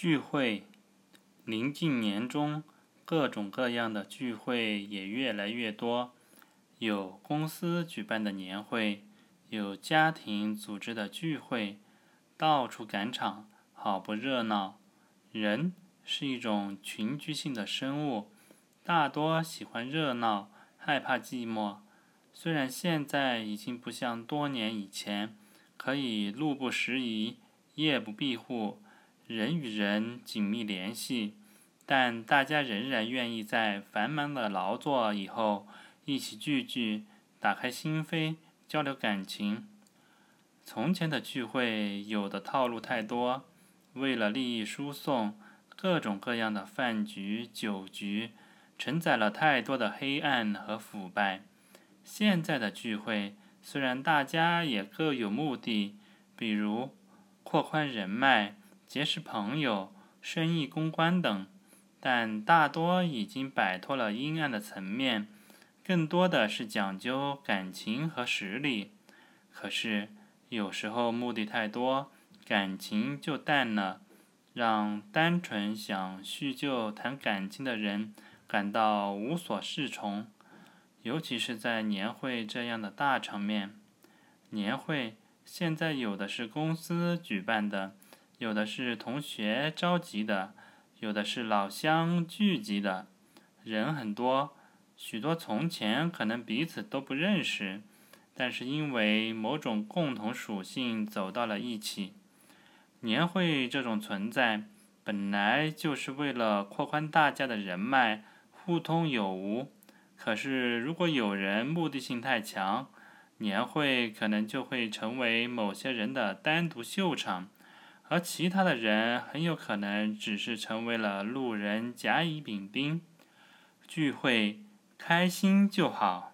聚会，临近年终，各种各样的聚会也越来越多。有公司举办的年会，有家庭组织的聚会，到处赶场，好不热闹。人是一种群居性的生物，大多喜欢热闹，害怕寂寞。虽然现在已经不像多年以前，可以路不拾遗，夜不闭户。人与人紧密联系，但大家仍然愿意在繁忙的劳作以后一起聚聚，打开心扉，交流感情。从前的聚会有的套路太多，为了利益输送，各种各样的饭局、酒局，承载了太多的黑暗和腐败。现在的聚会虽然大家也各有目的，比如扩宽人脉。结识朋友、生意公关等，但大多已经摆脱了阴暗的层面，更多的是讲究感情和实力。可是有时候目的太多，感情就淡了，让单纯想叙旧谈感情的人感到无所适从。尤其是在年会这样的大场面，年会现在有的是公司举办的。有的是同学召集的，有的是老乡聚集的，人很多，许多从前可能彼此都不认识，但是因为某种共同属性走到了一起。年会这种存在，本来就是为了扩宽大家的人脉，互通有无。可是如果有人目的性太强，年会可能就会成为某些人的单独秀场。而其他的人很有可能只是成为了路人甲乙丙丁，聚会开心就好。